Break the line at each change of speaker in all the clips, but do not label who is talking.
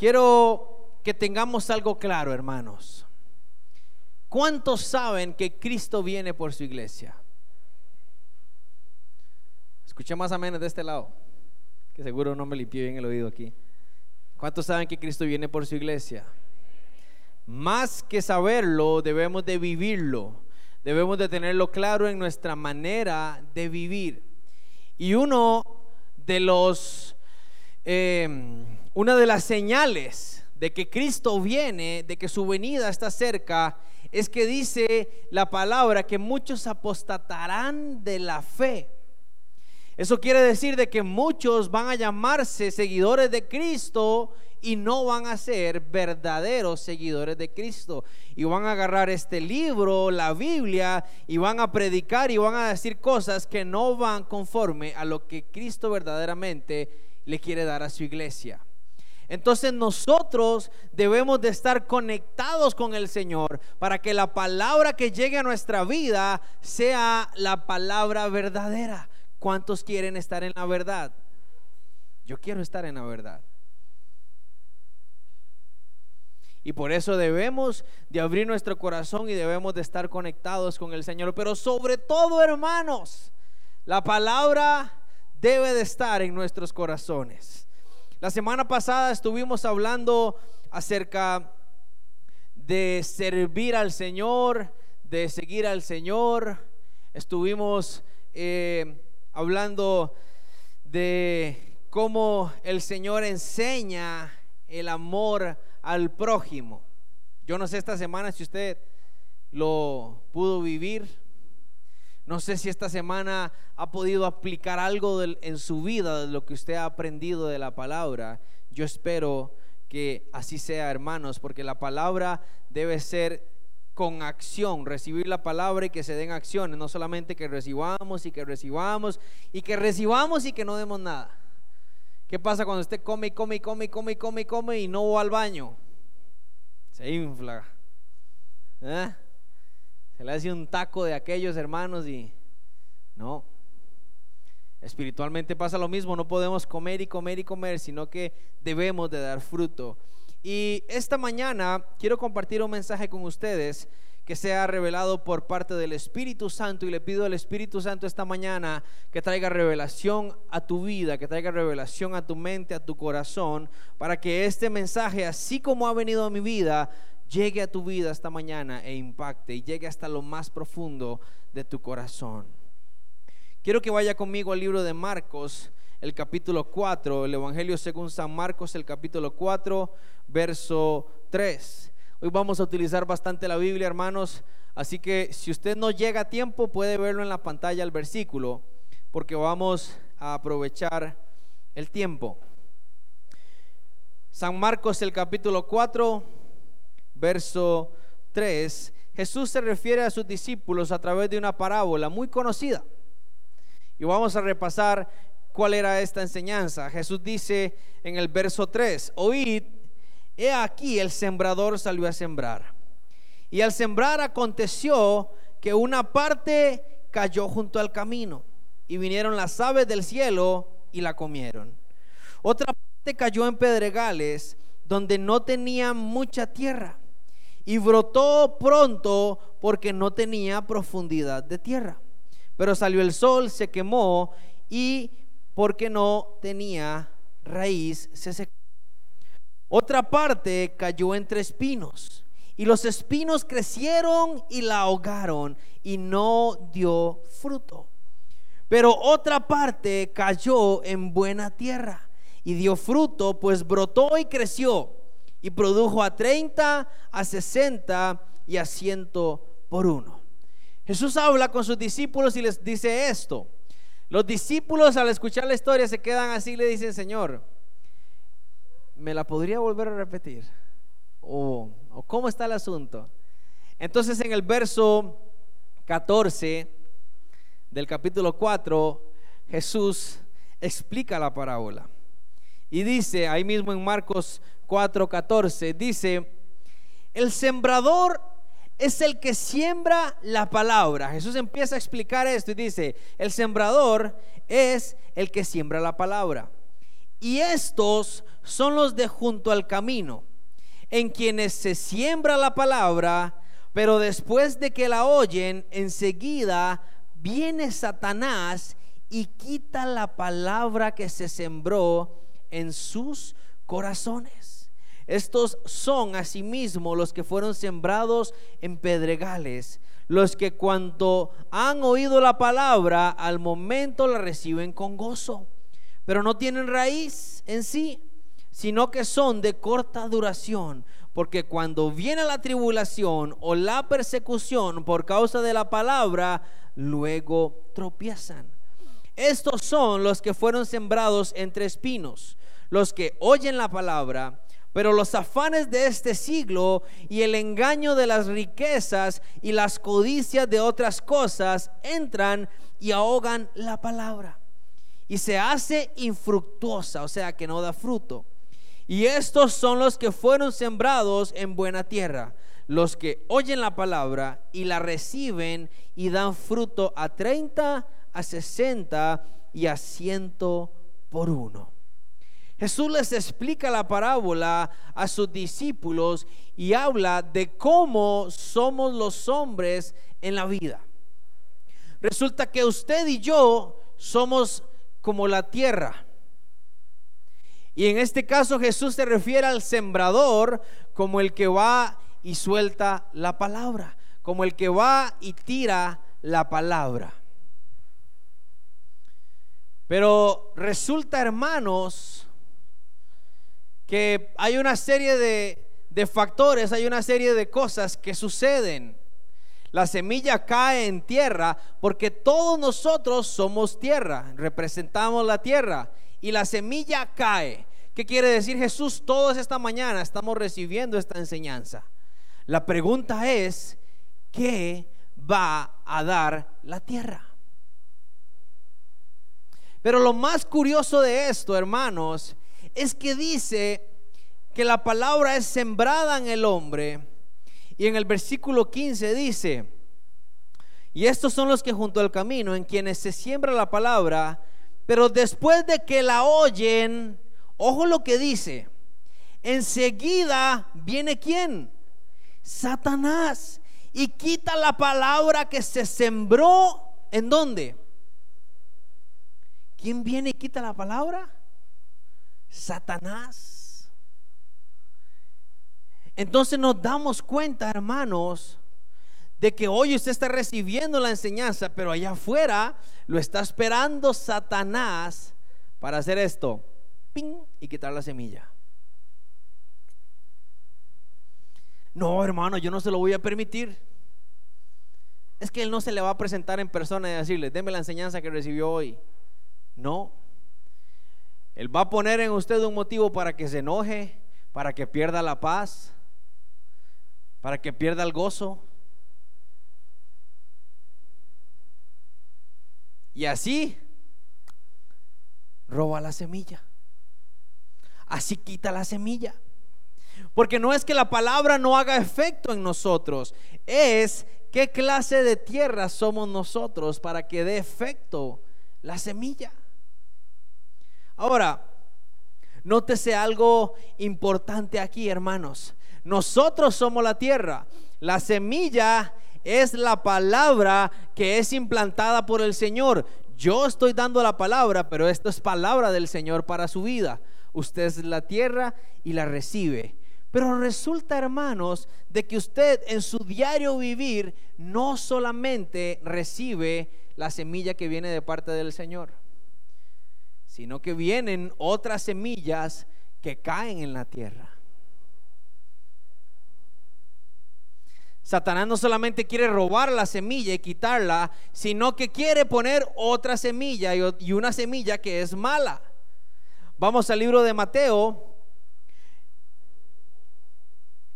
Quiero que tengamos algo claro, hermanos. ¿Cuántos saben que Cristo viene por su iglesia? Escuché más o menos de este lado, que seguro no me limpié bien el oído aquí. ¿Cuántos saben que Cristo viene por su iglesia? Más que saberlo, debemos de vivirlo. Debemos de tenerlo claro en nuestra manera de vivir. Y uno de los, em, una de las señales de que Cristo viene, de que su venida está cerca, es que dice la palabra que muchos apostatarán de la fe. Eso quiere decir de que muchos van a llamarse seguidores de Cristo y no van a ser verdaderos seguidores de Cristo. Y van a agarrar este libro, la Biblia, y van a predicar y van a decir cosas que no van conforme a lo que Cristo verdaderamente le quiere dar a su iglesia. Entonces nosotros debemos de estar conectados con el Señor para que la palabra que llegue a nuestra vida sea la palabra verdadera. ¿Cuántos quieren estar en la verdad? Yo quiero estar en la verdad. Y por eso debemos de abrir nuestro corazón y debemos de estar conectados con el Señor. Pero sobre todo, hermanos, la palabra debe de estar en nuestros corazones. La semana pasada estuvimos hablando acerca de servir al Señor, de seguir al Señor. Estuvimos eh, hablando de cómo el Señor enseña el amor al prójimo. Yo no sé esta semana si usted lo pudo vivir. No sé si esta semana ha podido aplicar algo en su vida de lo que usted ha aprendido de la palabra. Yo espero que así sea, hermanos, porque la palabra debe ser con acción, recibir la palabra y que se den acciones, no solamente que recibamos y que recibamos y que recibamos y que no demos nada. ¿Qué pasa cuando usted come y come y come y come y come y come y no va al baño? Se infla. ¿Eh? Se le hace un taco de aquellos hermanos y no. Espiritualmente pasa lo mismo, no podemos comer y comer y comer, sino que debemos de dar fruto. Y esta mañana quiero compartir un mensaje con ustedes que sea revelado por parte del Espíritu Santo y le pido al Espíritu Santo esta mañana que traiga revelación a tu vida, que traiga revelación a tu mente, a tu corazón, para que este mensaje, así como ha venido a mi vida, llegue a tu vida esta mañana e impacte y llegue hasta lo más profundo de tu corazón. Quiero que vaya conmigo al libro de Marcos, el capítulo 4, el Evangelio según San Marcos, el capítulo 4, verso 3. Hoy vamos a utilizar bastante la Biblia, hermanos. Así que si usted no llega a tiempo, puede verlo en la pantalla el versículo, porque vamos a aprovechar el tiempo. San Marcos, el capítulo 4, verso 3. Jesús se refiere a sus discípulos a través de una parábola muy conocida. Y vamos a repasar cuál era esta enseñanza. Jesús dice en el verso 3, oíd He aquí el sembrador salió a sembrar. Y al sembrar aconteció que una parte cayó junto al camino y vinieron las aves del cielo y la comieron. Otra parte cayó en pedregales donde no tenía mucha tierra y brotó pronto porque no tenía profundidad de tierra. Pero salió el sol, se quemó y porque no tenía raíz se secó. Otra parte cayó entre espinos y los espinos crecieron y la ahogaron y no dio fruto. Pero otra parte cayó en buena tierra y dio fruto, pues brotó y creció y produjo a 30, a 60 y a 100 por uno. Jesús habla con sus discípulos y les dice esto. Los discípulos al escuchar la historia se quedan así y le dicen, Señor, ¿me la podría volver a repetir? ¿O, cómo está el asunto? Entonces en el verso 14 del capítulo 4, Jesús explica la parábola. Y dice, ahí mismo en Marcos 4, 14, dice, el sembrador es el que siembra la palabra. Jesús empieza a explicar esto y dice, el sembrador es el que siembra la palabra. Y estos son los de junto al camino, en quienes se siembra la palabra, pero después de que la oyen, enseguida viene Satanás y quita la palabra que se sembró en sus corazones. Estos son asimismo los que fueron sembrados en pedregales, los que cuando han oído la palabra, al momento la reciben con gozo, pero no tienen raíz en sí, sino que son de corta duración, porque cuando viene la tribulación o la persecución por causa de la palabra, luego tropiezan. Estos son los que fueron sembrados entre espinos, los que oyen la palabra, pero los afanes de este siglo y el engaño de las riquezas y las codicias de otras cosas entran y ahogan la palabra. Y se hace infructuosa, o sea que no da fruto. Y estos son los que fueron sembrados en buena tierra, los que oyen la palabra y la reciben y dan fruto a 30, a 60 y a 100 por uno. Jesús les explica la parábola a sus discípulos y habla de cómo somos los hombres en la vida. Resulta que usted y yo somos como la tierra. Y en este caso Jesús se refiere al sembrador como el que va y suelta la palabra, como el que va y tira la palabra. Pero resulta, hermanos, que hay una serie de, factores, hay una serie de cosas que suceden. La semilla cae en tierra porque todos nosotros somos tierra, representamos la tierra y la semilla cae. ¿Qué quiere decir Jesús? Todos esta mañana estamos recibiendo esta enseñanza. La pregunta es, ¿qué va a dar la tierra? Pero lo más curioso de esto, hermanos, es que dice que la palabra es sembrada en el hombre. Y en el versículo 15 dice, y estos son los que junto al camino, en quienes se siembra la palabra, pero después de que la oyen, ojo lo que dice, enseguida viene quién? Satanás. Y quita la palabra que se sembró en dónde? ¿Quién viene y quita la palabra? Satanás. Entonces nos damos cuenta, hermanos, de que hoy usted está recibiendo la enseñanza, pero allá afuera lo está esperando Satanás para hacer esto, ¡ping! y quitar la semilla. No, hermano, yo no se lo voy a permitir. Es que él no se le va a presentar en persona y decirle, deme la enseñanza que recibió hoy. No. Él va a poner en usted un motivo para que se enoje, para que pierda la paz, para que pierda el gozo. Y así roba la semilla. Así quita la semilla. Porque no es que la palabra no haga efecto en nosotros, es qué clase de tierra somos nosotros para que dé efecto la semilla. Ahora, nótese algo importante aquí, hermanos. Nosotros somos la tierra. La semilla es la palabra que es implantada por el Señor. Yo estoy dando la palabra, pero esto es palabra del Señor para su vida. Usted es la tierra y la recibe. Pero resulta, hermanos, de que usted en su diario vivir no solamente recibe la semilla que viene de parte del Señor sino que vienen otras semillas que caen en la tierra. Satanás no solamente quiere robar la semilla y quitarla, sino que quiere poner otra semilla y una semilla que es mala. Vamos al libro de Mateo,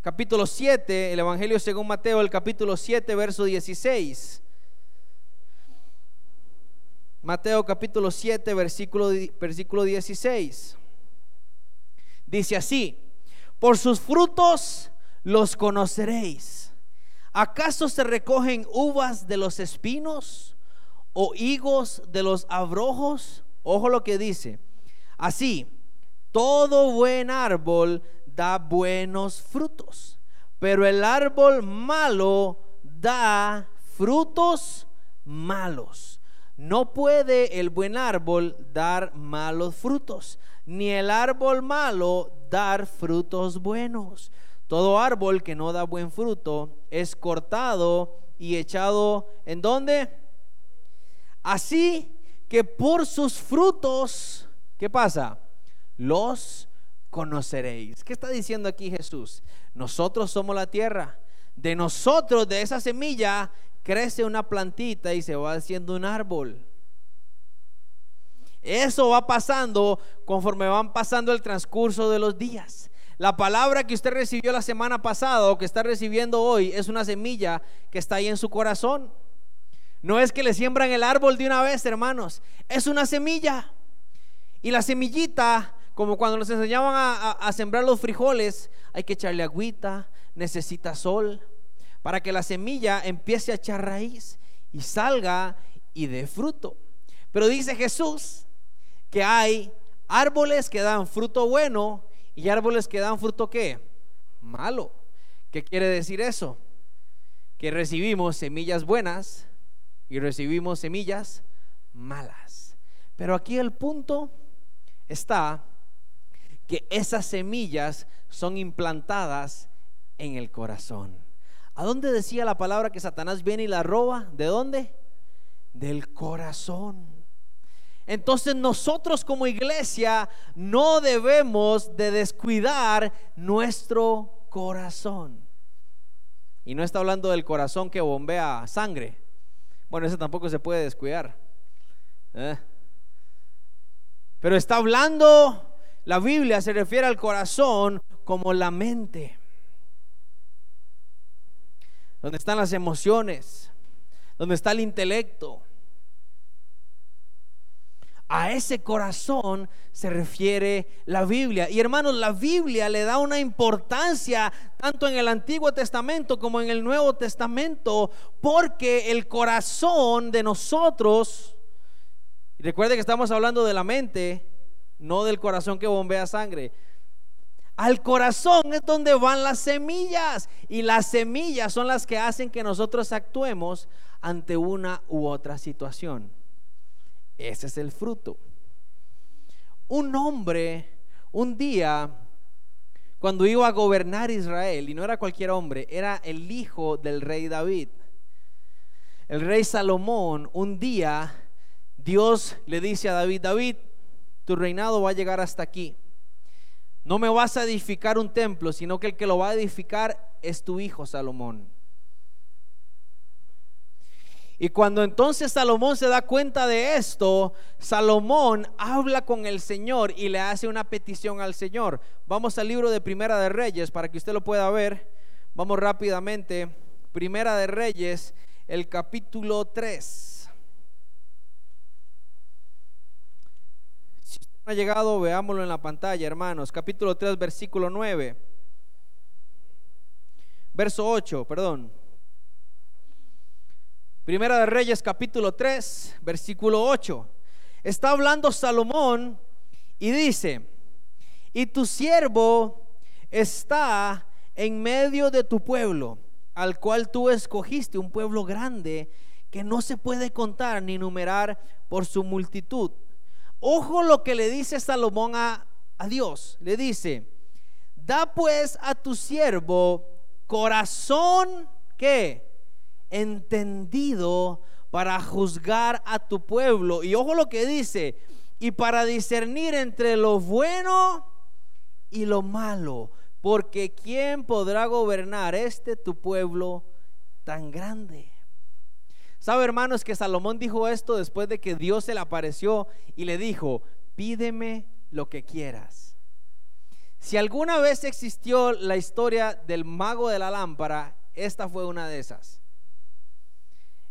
capítulo 7, el Evangelio según Mateo, el capítulo 7, verso 16. Mateo capítulo 7, versículo, versículo 16. Dice así, por sus frutos los conoceréis. ¿Acaso se recogen uvas de los espinos o higos de los abrojos? Ojo lo que dice. Así, todo buen árbol da buenos frutos, pero el árbol malo da frutos malos. No puede el buen árbol dar malos frutos, ni el árbol malo dar frutos buenos. Todo árbol que no da buen fruto es cortado y echado en dónde? Así que por sus frutos, ¿qué pasa? Los conoceréis. ¿Qué está diciendo aquí Jesús? Nosotros somos la tierra. De nosotros, de esa semilla, crece una plantita y se va haciendo un árbol. Eso va pasando conforme van pasando el transcurso de los días. La palabra que usted recibió la semana pasada o que está recibiendo hoy es una semilla que está ahí en su corazón. No es que le siembran el árbol de una vez, hermanos. Es una semilla. Y la semillita, como cuando nos enseñaban a, sembrar los frijoles, hay que echarle agüita, necesita sol, para que la semilla empiece a echar raíz y salga y dé fruto. Pero dice Jesús que hay árboles que dan fruto bueno y árboles que dan fruto qué? Malo. ¿Qué quiere decir eso? Que recibimos semillas buenas y recibimos semillas malas. Pero aquí el punto está que esas semillas son implantadas en el corazón. ¿A dónde decía la palabra que Satanás viene y la roba? ¿De dónde? Del corazón. Entonces nosotros como iglesia no debemos de descuidar nuestro corazón. Y no está hablando del corazón que bombea sangre. Bueno, ese tampoco se puede descuidar. ¿eh? Pero está hablando, la Biblia se refiere al corazón como la mente. Donde están las emociones, donde está el intelecto, a ese corazón se refiere la Biblia. Y hermanos, la Biblia le da una importancia tanto en el Antiguo Testamento como en el Nuevo Testamento, porque el corazón de nosotros, recuerde que estamos hablando de la mente, no del corazón que bombea sangre. Al corazón es donde van las semillas y las semillas son las que hacen que nosotros actuemos ante una u otra situación. Ese es el fruto. Un hombre, un día, cuando iba a gobernar Israel, y no era cualquier hombre, era el hijo del rey David. El rey Salomón, un día, Dios le dice a David, David, tu reinado va a llegar hasta aquí. No me vas a edificar un templo, sino que el que lo va a edificar es tu hijo Salomón. Y cuando entonces Salomón se da cuenta de esto, Salomón habla con el Señor y le hace una petición al Señor. Vamos al libro de Primera de Reyes para que usted lo pueda ver. Vamos rápidamente. Primera de Reyes, el capítulo 3. Si usted no ha llegado, veámoslo en la pantalla, hermanos. Capítulo 3, versículo 9. Verso 8, perdón. Primera de Reyes capítulo 3, versículo 8. Está hablando Salomón y dice, y tu siervo está en medio de tu pueblo, al cual tú escogiste, un pueblo grande que no se puede contar ni numerar por su multitud. Ojo lo que le dice Salomón a, a Dios. Le dice, da pues a tu siervo corazón que entendido para juzgar a tu pueblo. Y ojo lo que dice, y para discernir entre lo bueno y lo malo, porque ¿quién podrá gobernar este tu pueblo tan grande? ¿Sabe hermanos que Salomón dijo esto después de que Dios se le apareció y le dijo, pídeme lo que quieras? Si alguna vez existió la historia del mago de la lámpara, esta fue una de esas.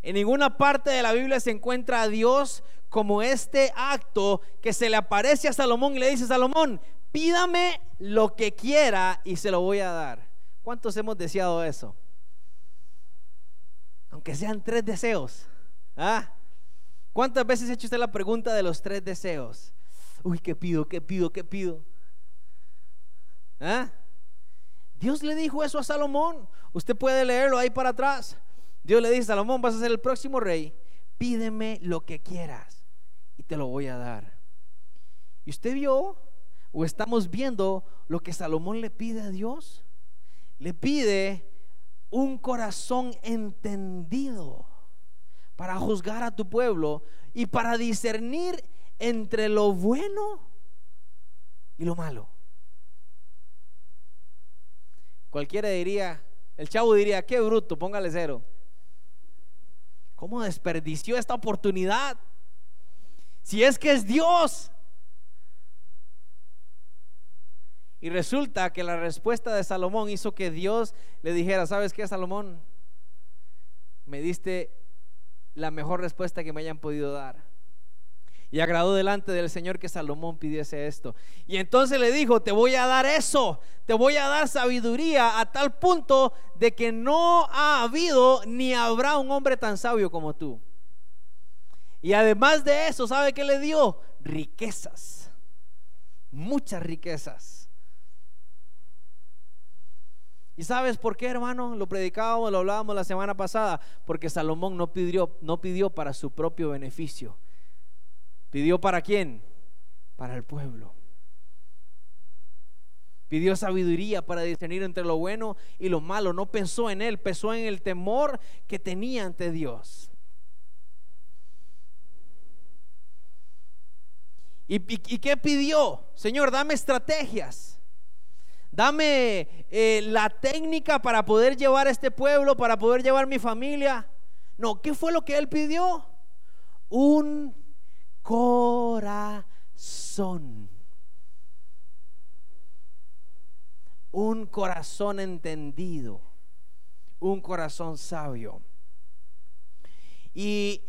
En ninguna parte de la Biblia se encuentra a Dios como este acto que se le aparece a Salomón y le dice, Salomón, pídame lo que quiera y se lo voy a dar. ¿Cuántos hemos deseado eso? Aunque sean tres deseos. ¿Ah? ¿Cuántas veces ha hecho usted la pregunta de los tres deseos? Uy, ¿qué pido? ¿Qué pido? ¿Qué pido? ¿Ah? Dios le dijo eso a Salomón. Usted puede leerlo ahí para atrás. Dios le dice, Salomón, vas a ser el próximo rey. Pídeme lo que quieras y te lo voy a dar. ¿Y usted vio o estamos viendo lo que Salomón le pide a Dios? Le pide un corazón entendido para juzgar a tu pueblo y para discernir entre lo bueno y lo malo. Cualquiera diría, el chavo diría, qué bruto, póngale cero. ¿Cómo desperdició esta oportunidad? Si es que es Dios. Y resulta que la respuesta de Salomón hizo que Dios le dijera, ¿sabes qué, Salomón? Me diste la mejor respuesta que me hayan podido dar. Y agradó delante del Señor que Salomón pidiese esto. Y entonces le dijo, te voy a dar eso, te voy a dar sabiduría a tal punto de que no ha habido ni habrá un hombre tan sabio como tú. Y además de eso, ¿sabe qué le dio? Riquezas, muchas riquezas. ¿Y sabes por qué, hermano? Lo predicábamos, lo hablábamos la semana pasada, porque Salomón no pidió, no pidió para su propio beneficio ¿Pidió para quién? Para el pueblo. Pidió sabiduría para discernir entre lo bueno y lo malo. No pensó en él, pensó en el temor que tenía ante Dios. ¿Y, qué pidió? Señor, dame estrategias. Dame eh, la técnica para poder llevar a este pueblo, para poder llevar mi familia. No, ¿qué fue lo que él pidió? Un corazón. Un corazón entendido, un corazón sabio. Y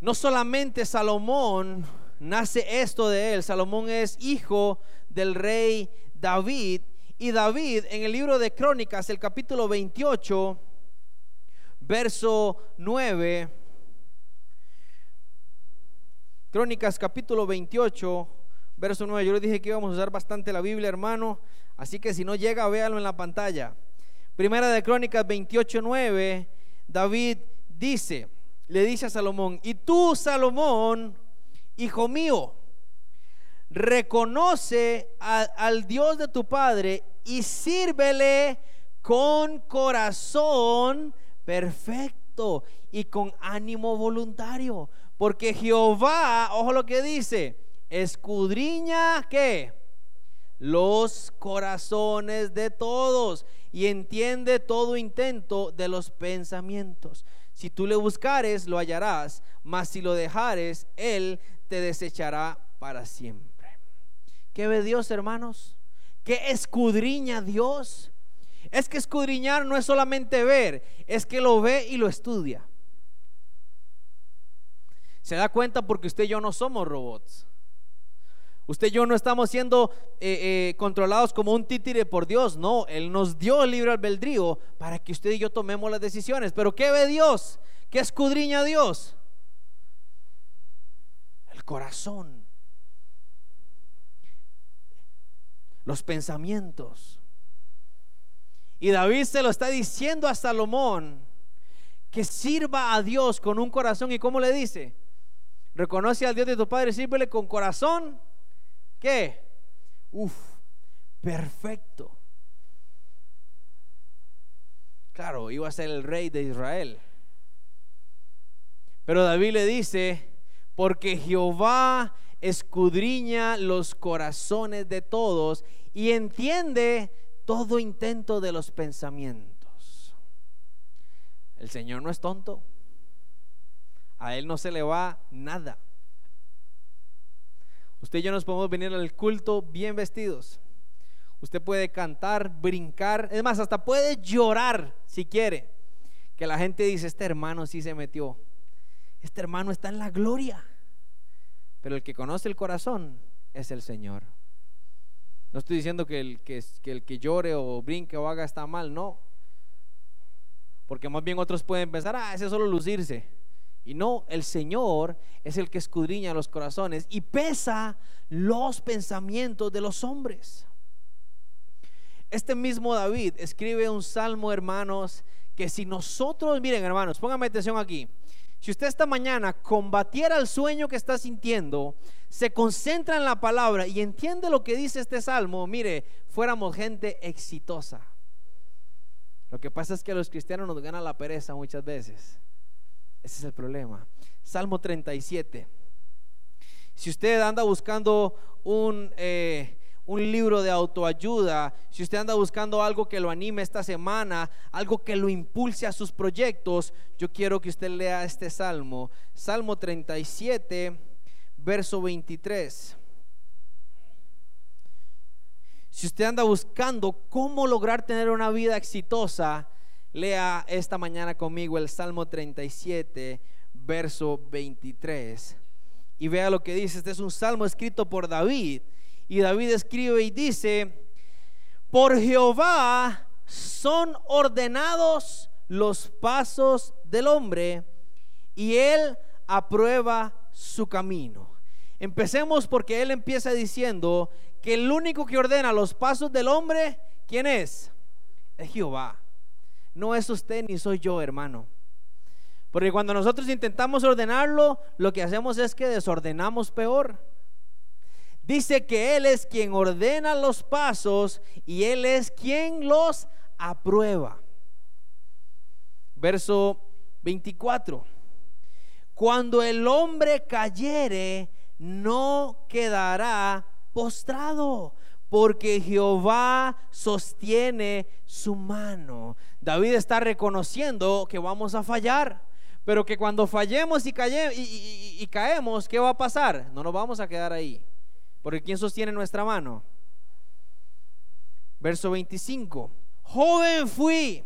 no solamente Salomón nace esto de él, Salomón es hijo del rey David. Y David en el libro de Crónicas, el capítulo 28, verso 9, Crónicas capítulo 28, verso 9. Yo les dije que íbamos a usar bastante la Biblia, hermano. Así que si no llega, véalo en la pantalla. Primera de Crónicas 28, 9. David dice, le dice a Salomón, y tú, Salomón, hijo mío, reconoce al Dios de tu Padre y sírvele con corazón perfecto y con ánimo voluntario porque Jehová, ojo lo que dice, escudriña que los corazones de todos y entiende todo intento de los pensamientos. Si tú le buscares, lo hallarás, mas si lo dejares, él te desechará para siempre. ¿Qué ve Dios, hermanos? ¿Qué escudriña Dios? Es que escudriñar no es solamente ver, es que lo ve y lo estudia. Se da cuenta porque usted y yo no somos robots. Usted y yo no estamos siendo eh, eh, controlados como un títere por Dios. No, Él nos dio el libre albedrío para que usted y yo tomemos las decisiones. Pero ¿qué ve Dios? ¿Qué escudriña Dios? El corazón. Los pensamientos. Y David se lo está diciendo a Salomón que sirva a Dios con un corazón. ¿Y cómo le dice? Reconoce al Dios de tu Padre, sírvele con corazón. ¿Qué? Uf, perfecto. Claro, iba a ser el rey de Israel. Pero David le dice, porque Jehová escudriña los corazones de todos y entiende todo intento de los pensamientos. El Señor no es tonto. A Él no se le va nada. Usted y yo nos podemos venir al culto bien vestidos. Usted puede cantar, brincar, es más, hasta puede llorar si quiere. Que la gente dice, este hermano sí se metió. Este hermano está en la gloria. Pero el que conoce el corazón es el Señor. No estoy diciendo que el que, el que llore o brinque o haga está mal, no. Porque más bien otros pueden pensar, ah, ese es solo lucirse. Y no, el Señor es el que escudriña los corazones y pesa los pensamientos de los hombres. este mismo David escribe un salmo, hermanos, que si nosotros, miren hermanos, pónganme atención aquí, si usted esta mañana combatiera el sueño que está sintiendo, se concentra en la palabra y entiende lo que dice este salmo, mire, fuéramos gente exitosa. Lo que pasa es que a los cristianos nos gana la pereza muchas veces. Ese es el problema. Salmo 37. Si usted anda buscando un, eh, un libro de autoayuda, si usted anda buscando algo que lo anime esta semana, algo que lo impulse a sus proyectos, yo quiero que usted lea este salmo. Salmo 37, verso 23. Si usted anda buscando cómo lograr tener una vida exitosa, lea esta mañana conmigo el Salmo 37, verso 23. Y vea lo que dice. Este es un salmo escrito por David. Y David escribe y dice, por Jehová son ordenados los pasos del hombre y él aprueba su camino. Empecemos porque él empieza diciendo que el único que ordena los pasos del hombre, ¿quién es? Es Jehová. No es usted ni soy yo, hermano. Porque cuando nosotros intentamos ordenarlo, lo que hacemos es que desordenamos peor. Dice que Él es quien ordena los pasos y Él es quien los aprueba. Verso 24. Cuando el hombre cayere, no quedará postrado, porque Jehová sostiene su mano. David está reconociendo que vamos a fallar, pero que cuando fallemos y, y caemos, ¿qué va a pasar? No nos vamos a quedar ahí. Porque ¿quién sostiene nuestra mano? Verso 25. Joven fui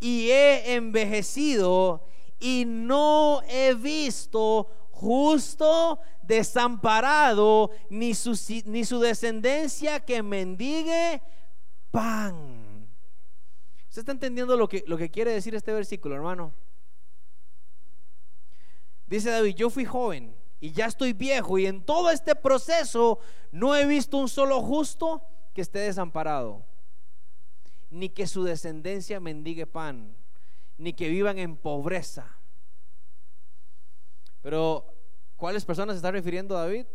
y he envejecido y no he visto justo desamparado ni su, ni su descendencia que mendigue pan. ¿Usted está entendiendo lo que, lo que quiere decir este versículo, hermano? Dice David, yo fui joven y ya estoy viejo y en todo este proceso no he visto un solo justo que esté desamparado, ni que su descendencia mendigue pan, ni que vivan en pobreza. Pero, ¿cuáles personas se está refiriendo David?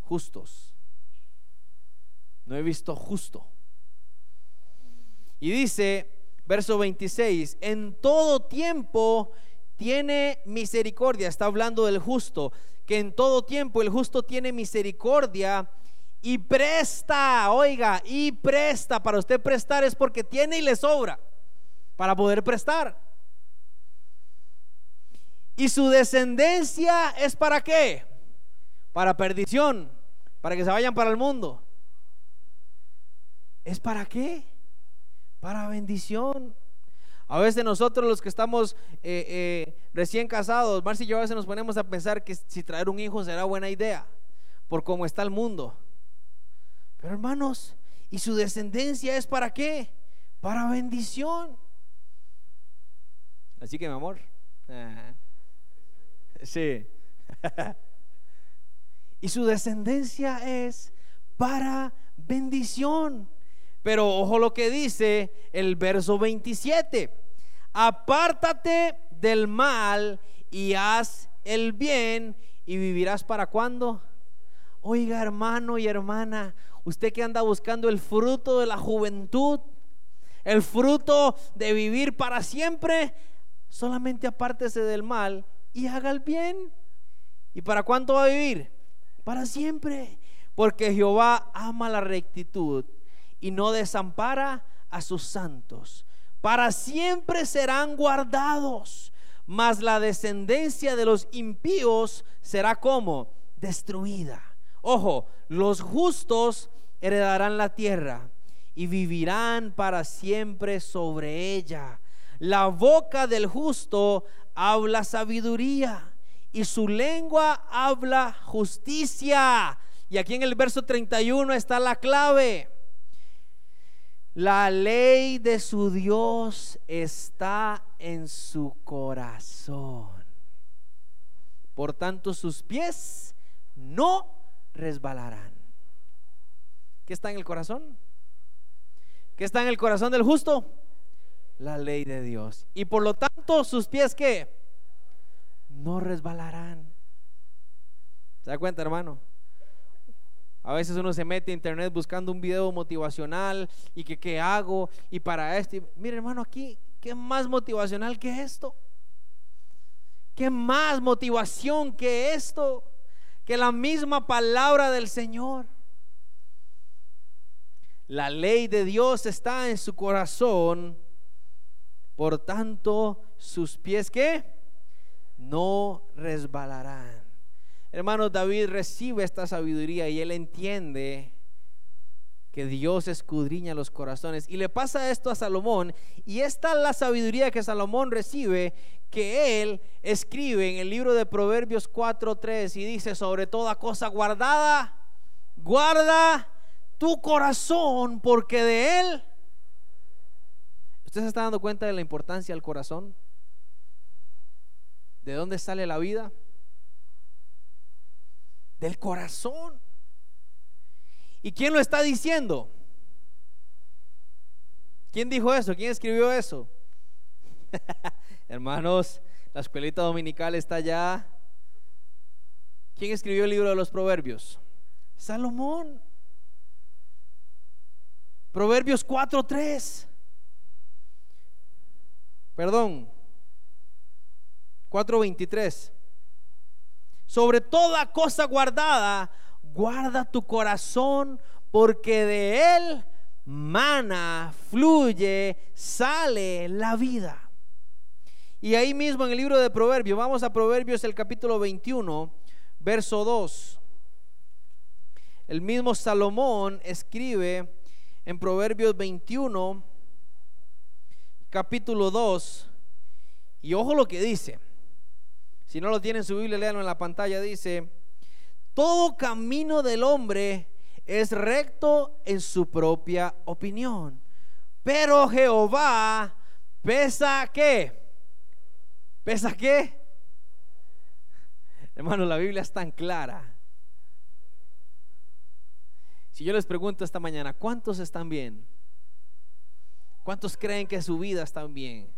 Justos. No he visto justo. Y dice, verso 26, en todo tiempo tiene misericordia, está hablando del justo, que en todo tiempo el justo tiene misericordia y presta, oiga, y presta, para usted prestar es porque tiene y le sobra para poder prestar. Y su descendencia es para qué? Para perdición, para que se vayan para el mundo. ¿Es para qué? Para bendición. A veces nosotros los que estamos eh, eh, recién casados, Marci y yo a veces nos ponemos a pensar que si traer un hijo será buena idea, por cómo está el mundo. Pero hermanos, ¿y su descendencia es para qué? Para bendición. Así que mi amor. sí. y su descendencia es para bendición. Pero ojo lo que dice el verso 27 apártate del mal y haz el bien y vivirás para cuándo. Oiga hermano y hermana, usted que anda buscando el fruto de la juventud, el fruto de vivir para siempre, solamente apártese del mal y haga el bien. ¿Y para cuánto va a vivir? Para siempre. Porque Jehová ama la rectitud y no desampara a sus santos para siempre serán guardados, mas la descendencia de los impíos será como destruida. Ojo, los justos heredarán la tierra y vivirán para siempre sobre ella. La boca del justo habla sabiduría y su lengua habla justicia. Y aquí en el verso 31 está la clave. La ley de su Dios está en su corazón. Por tanto, sus pies no resbalarán. ¿Qué está en el corazón? ¿Qué está en el corazón del justo? La ley de Dios. Y por lo tanto, sus pies que no resbalarán. ¿Se da cuenta, hermano? A veces uno se mete a internet buscando un video motivacional y que qué hago y para esto. mire, hermano, aquí, ¿qué más motivacional que esto? ¿Qué más motivación que esto? Que la misma palabra del Señor. La ley de Dios está en su corazón. Por tanto, sus pies que no resbalarán. Hermano, David recibe esta sabiduría y él entiende que Dios escudriña los corazones. Y le pasa esto a Salomón. Y esta es la sabiduría que Salomón recibe, que él escribe en el libro de Proverbios 4.3 y dice, sobre toda cosa guardada, guarda tu corazón, porque de él... ¿Usted se está dando cuenta de la importancia del corazón? ¿De dónde sale la vida? Del corazón. ¿Y quién lo está diciendo? ¿Quién dijo eso? ¿Quién escribió eso? Hermanos, la escuelita dominical está allá. ¿Quién escribió el libro de los proverbios? Salomón. Proverbios 4.3. Perdón. 4.23. Sobre toda cosa guardada, guarda tu corazón, porque de él mana, fluye, sale la vida. Y ahí mismo en el libro de Proverbios, vamos a Proverbios el capítulo 21, verso 2. El mismo Salomón escribe en Proverbios 21, capítulo 2, y ojo lo que dice. Si no lo tienen en su Biblia, léanlo en la pantalla. Dice, todo camino del hombre es recto en su propia opinión. Pero Jehová pesa qué? ¿Pesa qué? Hermano, la Biblia es tan clara. Si yo les pregunto esta mañana, ¿cuántos están bien? ¿Cuántos creen que su vida está bien?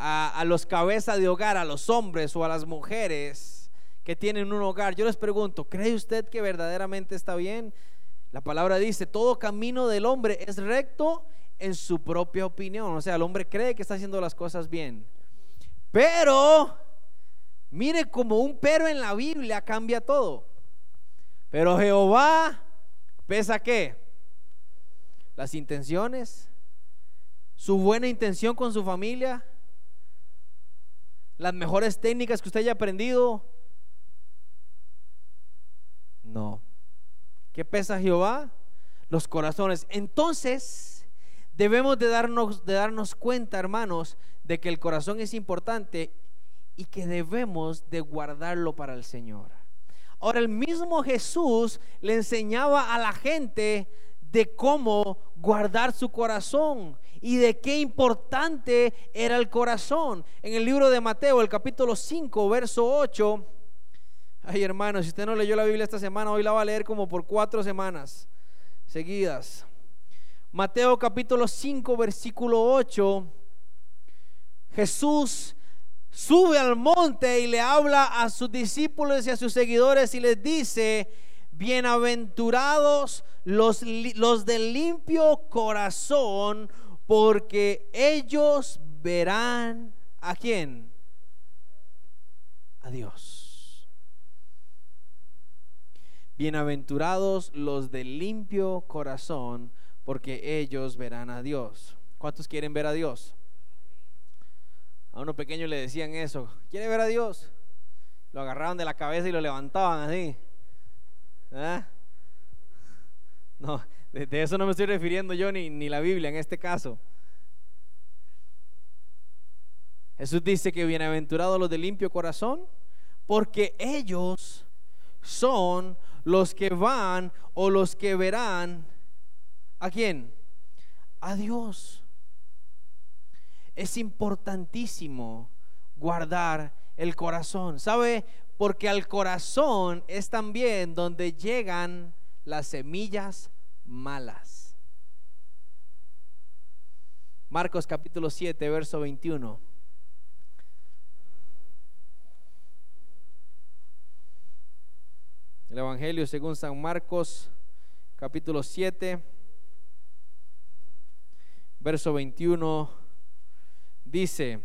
A, los cabezas de hogar, a los hombres o a las mujeres que tienen un hogar, yo les pregunto, ¿cree usted que verdaderamente está bien? La palabra dice, todo camino del hombre es recto en su propia opinión. O sea, el hombre cree que está haciendo las cosas bien. Pero, mire como un pero en la Biblia cambia todo. Pero Jehová ¿Pesa qué? Las intenciones, su buena intención con su familia, las mejores técnicas que usted haya aprendido. No. ¿Qué pesa Jehová? Los corazones. Entonces, debemos de darnos, de darnos cuenta, hermanos, de que el corazón es importante y que debemos de guardarlo para el Señor. Ahora el mismo Jesús le enseñaba a la gente de cómo guardar su corazón y de qué importante era el corazón. En el libro de Mateo, el capítulo 5, verso 8. Ay hermanos, si usted no leyó la Biblia esta semana, hoy la va a leer como por cuatro semanas seguidas. Mateo capítulo 5, versículo 8. Jesús sube al monte y le habla a sus discípulos y a sus seguidores y les dice, bienaventurados los, los del limpio corazón, porque ellos verán a quién? A Dios. Bienaventurados los del limpio corazón, porque ellos verán a Dios. ¿Cuántos quieren ver a Dios? A uno pequeño le decían eso. ¿Quiere ver a Dios? Lo agarraban de la cabeza y lo levantaban así. ¿Ah? No, de, eso no me estoy refiriendo yo ni, ni la Biblia en este caso. Jesús dice que bienaventurados los de limpio corazón, porque ellos son los que van o los que verán a quién? A Dios es importantísimo guardar el corazón. ¿Sabe? Porque al corazón es también donde llegan las semillas malas. Marcos capítulo 7, verso 21. El Evangelio según San Marcos capítulo 7, verso 21, dice,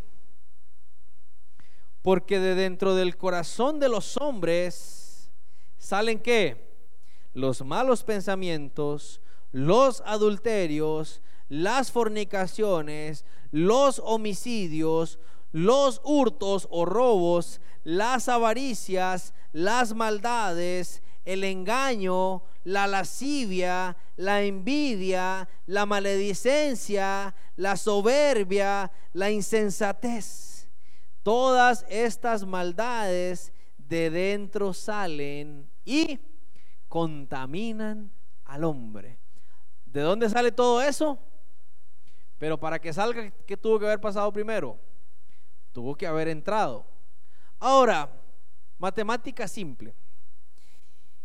porque de dentro del corazón de los hombres salen qué? Los malos pensamientos, los adulterios, las fornicaciones, los homicidios, los hurtos o robos, las avaricias, las maldades, el engaño, la lascivia, la envidia, la maledicencia, la soberbia, la insensatez. Todas estas maldades de dentro salen y contaminan al hombre. ¿De dónde sale todo eso? Pero para que salga, ¿qué tuvo que haber pasado primero? Tuvo que haber entrado. Ahora, matemática simple.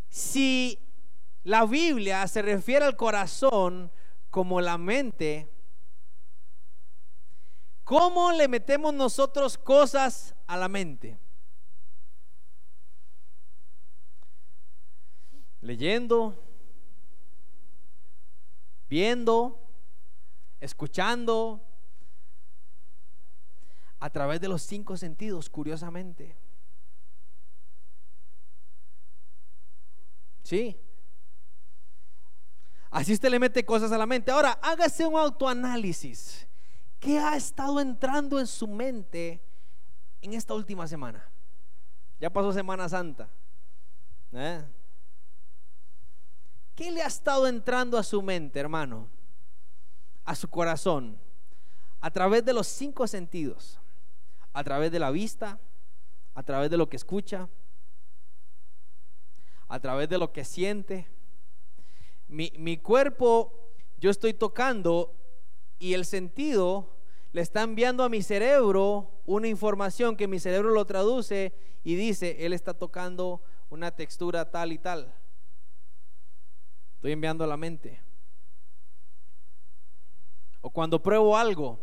Si la Biblia se refiere al corazón como la mente, ¿cómo le metemos nosotros cosas a la mente? Leyendo, viendo, escuchando, a través de los cinco sentidos, curiosamente. Sí. Así usted le mete cosas a la mente. Ahora, hágase un autoanálisis. ¿Qué ha estado entrando en su mente en esta última semana? Ya pasó Semana Santa. ¿eh? ¿Qué le ha estado entrando a su mente, hermano? A su corazón. A través de los cinco sentidos a través de la vista, a través de lo que escucha, a través de lo que siente. Mi, cuerpo, yo estoy tocando y el sentido le está enviando a mi cerebro una información que mi cerebro lo traduce y dice, él está tocando una textura tal y tal. Estoy enviando a la mente. O cuando pruebo algo,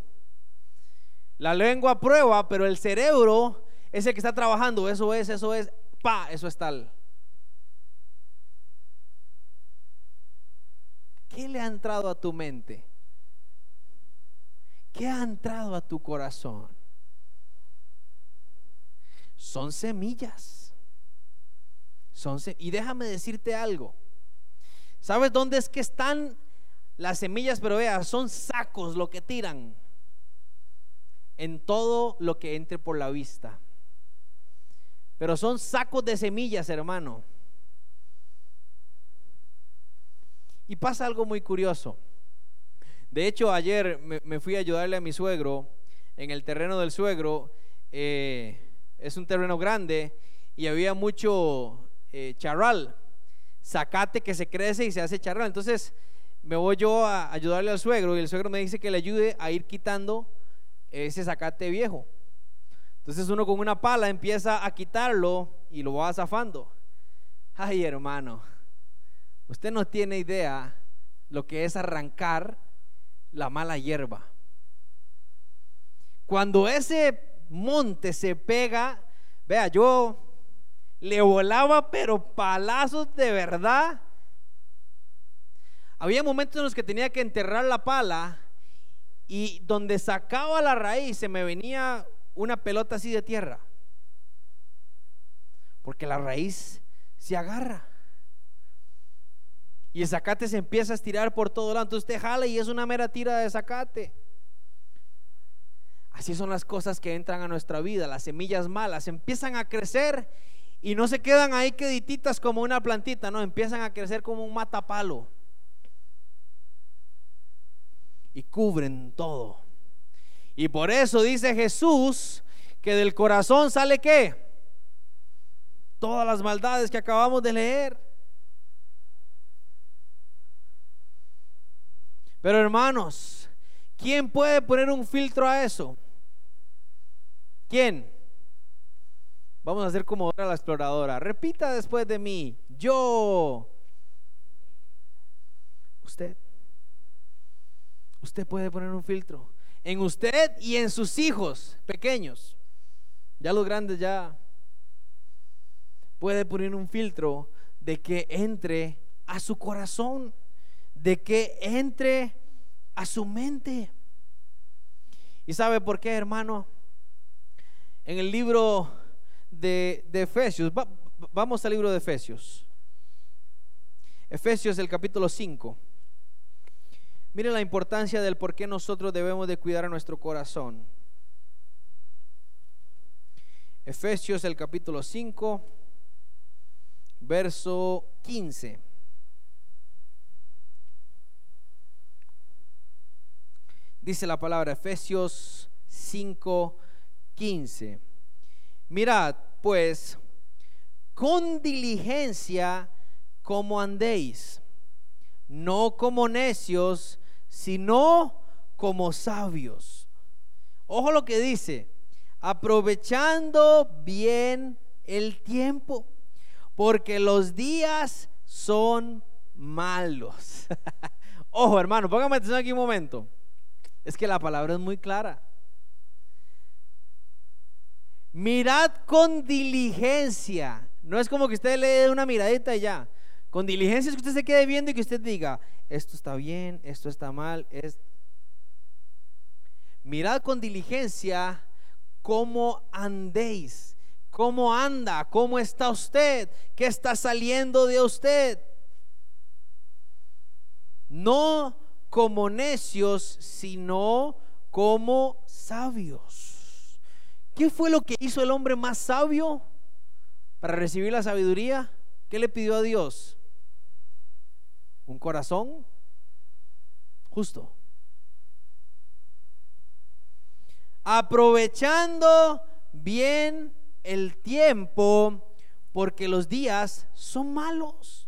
la lengua prueba, pero el cerebro es el que está trabajando. Eso es, eso es, pa, eso es tal. ¿Qué le ha entrado a tu mente? ¿Qué ha entrado a tu corazón? Son semillas. Son y déjame decirte algo. ¿Sabes dónde es que están las semillas? Pero vea, son sacos lo que tiran en todo lo que entre por la vista. Pero son sacos de semillas, hermano. Y pasa algo muy curioso. De hecho, ayer me, fui a ayudarle a mi suegro en el terreno del suegro. Eh, es un terreno grande y había mucho eh, charral, zacate que se crece y se hace charral. Entonces me voy yo a ayudarle al suegro y el suegro me dice que le ayude a ir quitando ese zacate viejo. Entonces uno con una pala empieza a quitarlo y lo va zafando. Ay, hermano, usted no tiene idea lo que es arrancar la mala hierba. Cuando ese monte se pega, vea, yo le volaba, pero palazos de verdad. Había momentos en los que tenía que enterrar la pala y donde sacaba la raíz se me venía una pelota así de tierra. Porque la raíz se agarra. Y el zacate se empieza a estirar por todo lado. Entonces usted jala y es una mera tira de zacate. Así son las cosas que entran a nuestra vida, las semillas malas. Empiezan a crecer y no se quedan ahí quedititas como una plantita, no, empiezan a crecer como un matapalo y cubren todo. Y por eso dice Jesús que del corazón sale qué? Todas las maldades que acabamos de leer. Pero hermanos, ¿quién puede poner un filtro a eso? ¿Quién? Vamos a hacer como ahora la exploradora. Repita después de mí. Yo. Usted. Usted puede poner un filtro. en usted y en sus hijos pequeños. Ya los grandes ya puede poner un filtro de que entre a su corazón, de que entre a su mente. ¿Y sabe por qué, hermano? En el libro de, Efesios, vamos al libro de Efesios. Efesios el capítulo 5. Miren la importancia del por qué nosotros debemos de cuidar a nuestro corazón. Efesios el capítulo 5, verso 15. Dice la palabra Efesios 5, 15. Mirad, pues, con diligencia como andéis, no como necios, sino como sabios. Ojo lo que dice, aprovechando bien el tiempo, porque los días son malos. Ojo, hermano, póngame atención aquí un momento. Es que la palabra es muy clara. Mirad con diligencia. No es como que usted le dé una miradita y ya. Con diligencia es que usted se quede viendo y que usted diga, esto está bien, esto está mal. Es... Mirad con diligencia cómo andéis, cómo anda, cómo está usted, qué está saliendo de usted. No como necios, sino como sabios. ¿Qué fue lo que hizo el hombre más sabio para recibir la sabiduría? ¿Qué le pidió a Dios? Un corazón justo. Aprovechando bien el tiempo, porque los días son malos.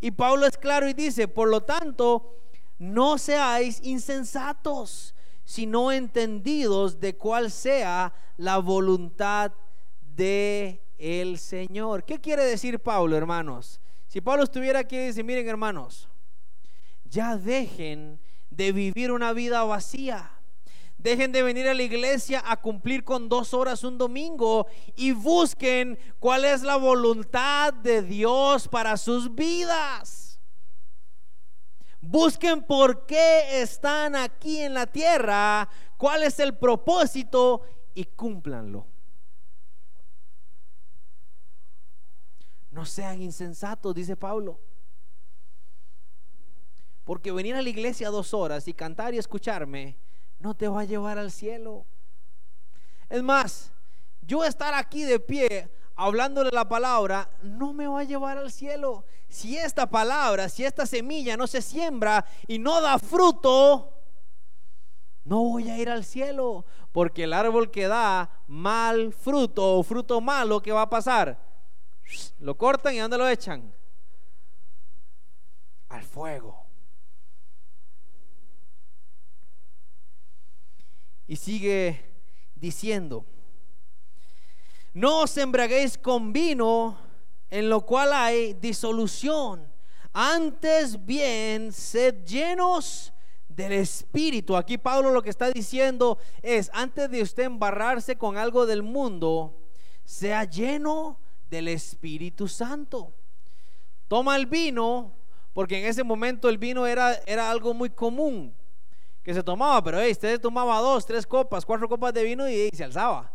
Y Pablo es claro y dice, por lo tanto, no seáis insensatos, sino entendidos de cuál sea la voluntad de el Señor. ¿Qué quiere decir Pablo, hermanos? Si Pablo estuviera aquí, dice, miren, hermanos, ya dejen de vivir una vida vacía. Dejen de venir a la iglesia a cumplir con dos horas un domingo y busquen cuál es la voluntad de Dios para sus vidas. Busquen por qué están aquí en la tierra, cuál es el propósito y cúmplanlo. No sean insensatos, dice Pablo. Porque venir a la iglesia dos horas y cantar y escucharme no te va a llevar al cielo. Es más, yo estar aquí de pie hablándole la palabra no me va a llevar al cielo. Si esta palabra, si esta semilla no se siembra y no da fruto, no voy a ir al cielo. Porque el árbol que da mal fruto o fruto malo, ¿qué va a pasar? Lo cortan y ¿dónde lo echan? Al fuego. Y sigue diciendo, no os embraguéis con vino, en lo cual hay disolución. Antes bien, sed llenos del Espíritu. Aquí Pablo lo que está diciendo es, antes de usted embarrarse con algo del mundo, sea lleno del Espíritu Santo. Toma el vino, porque en ese momento el vino era, era algo muy común que se tomaba, pero hey, usted tomaba dos, tres copas, cuatro copas de vino y se alzaba.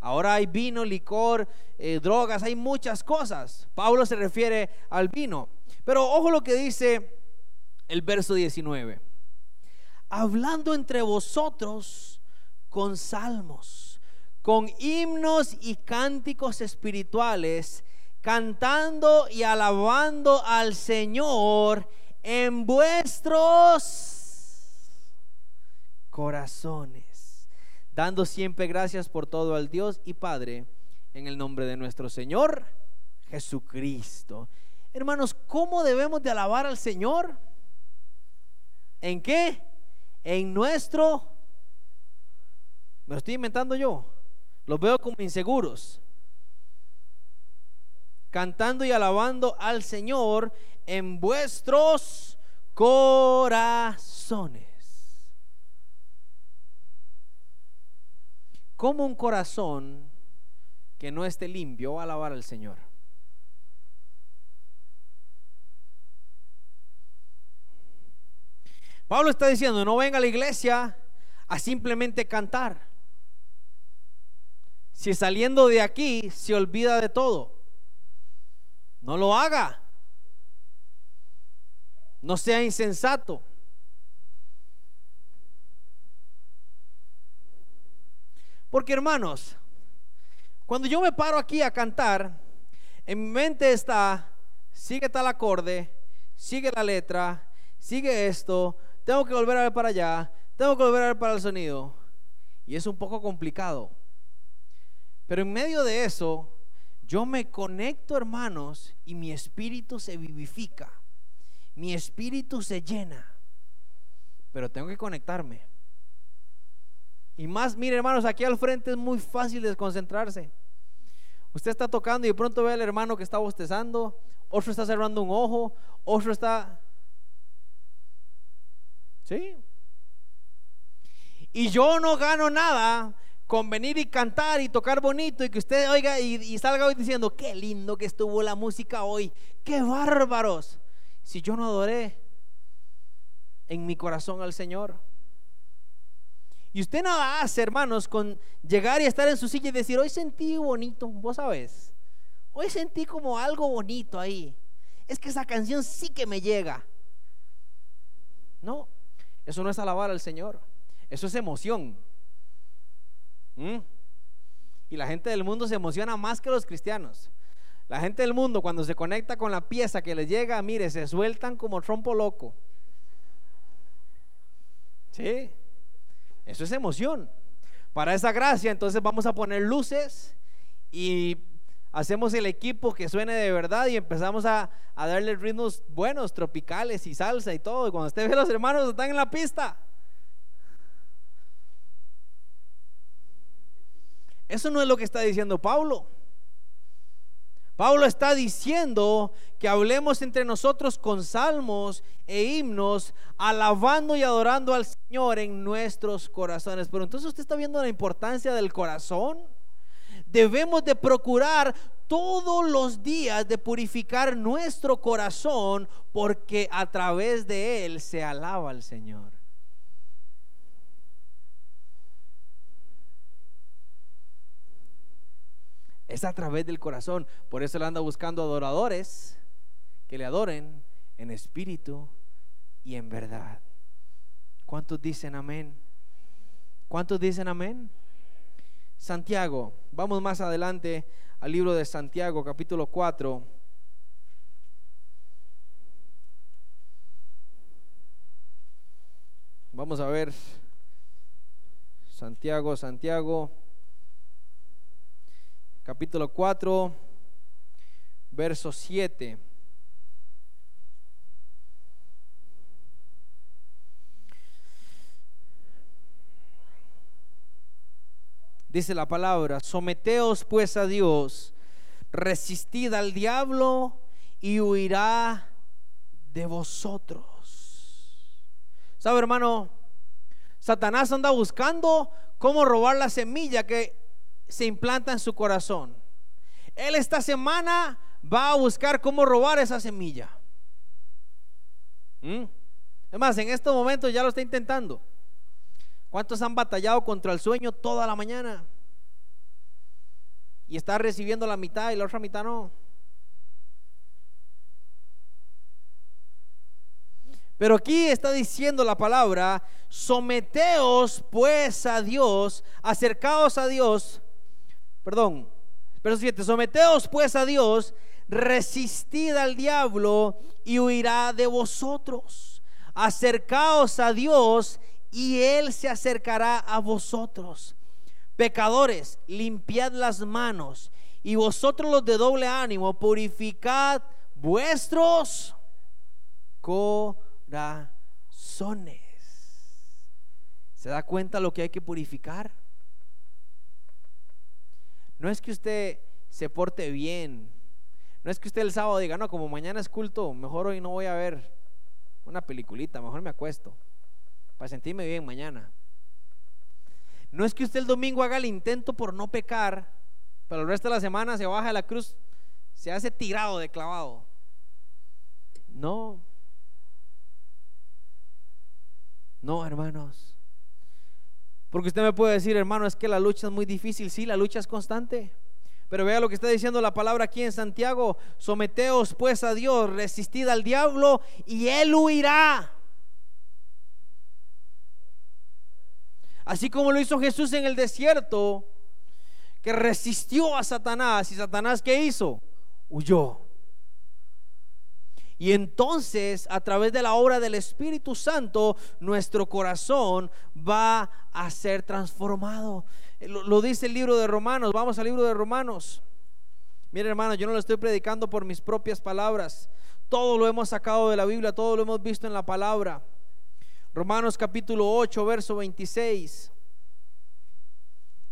Ahora hay vino, licor, eh, drogas, hay muchas cosas. Pablo se refiere al vino. Pero ojo lo que dice el verso 19. Hablando entre vosotros con salmos, con himnos y cánticos espirituales, cantando y alabando al Señor en vuestros corazones dando siempre gracias por todo al Dios y Padre, en el nombre de nuestro Señor Jesucristo. Hermanos, ¿cómo debemos de alabar al Señor? ¿En qué? En nuestro... Me lo estoy inventando yo. Los veo como inseguros. Cantando y alabando al Señor en vuestros corazones. ¿Cómo un corazón que no esté limpio va a alabar al Señor? Pablo está diciendo, no venga a la iglesia a simplemente cantar. Si saliendo de aquí se olvida de todo, no lo haga. No sea insensato. Porque hermanos, cuando yo me paro aquí a cantar, en mi mente está, sigue tal acorde, sigue la letra, sigue esto, tengo que volver a ver para allá, tengo que volver a ver para el sonido. Y es un poco complicado. Pero en medio de eso, yo me conecto, hermanos, y mi espíritu se vivifica. Mi espíritu se llena. Pero tengo que conectarme. Y más, mire hermanos, aquí al frente es muy fácil desconcentrarse. Usted está tocando y de pronto ve al hermano que está bostezando, otro está cerrando un ojo, otro está... ¿Sí? Y yo no gano nada con venir y cantar y tocar bonito y que usted oiga y, salga hoy diciendo, qué lindo que estuvo la música hoy, qué bárbaros. Si yo no adoré en mi corazón al Señor. Y usted nada hace, hermanos, con llegar y estar en su silla y decir, hoy sentí bonito, vos sabes, hoy sentí como algo bonito ahí. Es que esa canción sí que me llega. No, eso no es alabar al Señor, eso es emoción. ¿Mm? Y la gente del mundo se emociona más que los cristianos. La gente del mundo cuando se conecta con la pieza que les llega, mire, se sueltan como trompo loco. ¿Sí? Eso es emoción. Para esa gracia, entonces vamos a poner luces y hacemos el equipo que suene de verdad y empezamos a, darle ritmos buenos, tropicales y salsa y todo. Y cuando usted ve a los hermanos están en la pista. Eso no es lo que está diciendo Pablo. Pablo está diciendo que hablemos entre nosotros con salmos e himnos, alabando y adorando al Señor en nuestros corazones. Pero entonces usted está viendo la importancia del corazón. Debemos de procurar todos los días de purificar nuestro corazón porque a través de él se alaba al Señor. Es a través del corazón. Por eso le anda buscando adoradores que le adoren en espíritu y en verdad. ¿Cuántos dicen amén? ¿Cuántos dicen amén? Santiago, vamos más adelante al libro de Santiago, capítulo 4. Vamos a ver Santiago, Santiago capítulo 4, verso 7. Dice la palabra, someteos pues a Dios, resistid al diablo y huirá de vosotros. ¿Sabe hermano? Satanás anda buscando cómo robar la semilla que se implanta en su corazón. Él esta semana va a buscar cómo robar esa semilla. ¿Mm? Es más, en estos momentos ya lo está intentando. ¿Cuántos han batallado contra el sueño toda la mañana? Y está recibiendo la mitad y la otra mitad no. Pero aquí está diciendo la palabra, someteos pues a Dios, acercaos a Dios perdón, verso 7, someteos pues a Dios, resistid al diablo y huirá de vosotros. Acercaos a Dios y Él se acercará a vosotros. Pecadores, limpiad las manos y vosotros los de doble ánimo, purificad vuestros corazones. ¿Se da cuenta lo que hay que purificar? No es que usted se porte bien. No es que usted el sábado diga, no, como mañana es culto, mejor hoy no voy a ver una peliculita, mejor me acuesto para sentirme bien mañana. No es que usted el domingo haga el intento por no pecar, pero el resto de la semana se baja de la cruz, se hace tirado de clavado. No. No, hermanos. Porque usted me puede decir, hermano, es que la lucha es muy difícil. Sí, la lucha es constante. Pero vea lo que está diciendo la palabra aquí en Santiago. Someteos pues a Dios, resistid al diablo y él huirá. Así como lo hizo Jesús en el desierto, que resistió a Satanás. ¿Y Satanás qué hizo? Huyó. Y entonces, a través de la obra del Espíritu Santo, nuestro corazón va a ser transformado. Lo, dice el libro de Romanos. Vamos al libro de Romanos. Mire, hermano, yo no lo estoy predicando por mis propias palabras. Todo lo hemos sacado de la Biblia, todo lo hemos visto en la palabra. Romanos capítulo 8, verso 26.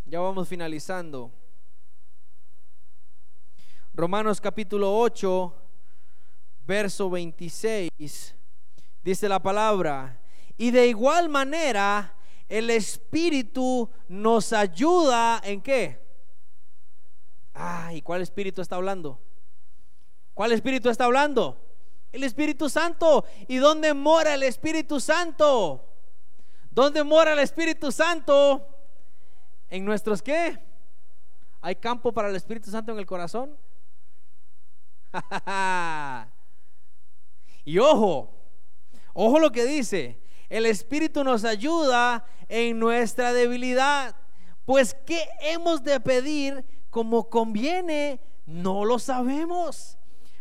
Ya vamos finalizando. Romanos capítulo 8, verso 26, dice la palabra, y de igual manera el Espíritu nos ayuda en qué? Ah, ¿y cuál Espíritu está hablando? ¿Cuál Espíritu está hablando? El Espíritu Santo. ¿Y dónde mora el Espíritu Santo? ¿Dónde mora el Espíritu Santo? ¿En nuestros qué? ¿Hay campo para el Espíritu Santo en el corazón? Y ojo, ojo lo que dice, el Espíritu nos ayuda en nuestra debilidad. Pues ¿qué hemos de pedir como conviene? No lo sabemos.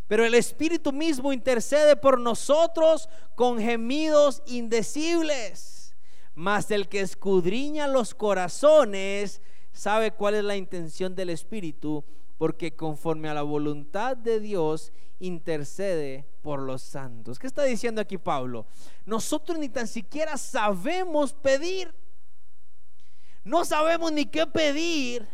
Pero el Espíritu mismo intercede por nosotros con gemidos indecibles. Mas el que escudriña los corazones sabe cuál es la intención del Espíritu, porque conforme a la voluntad de Dios intercede por los santos. ¿Qué está diciendo aquí Pablo? Nosotros ni tan siquiera sabemos pedir. No sabemos ni qué pedir.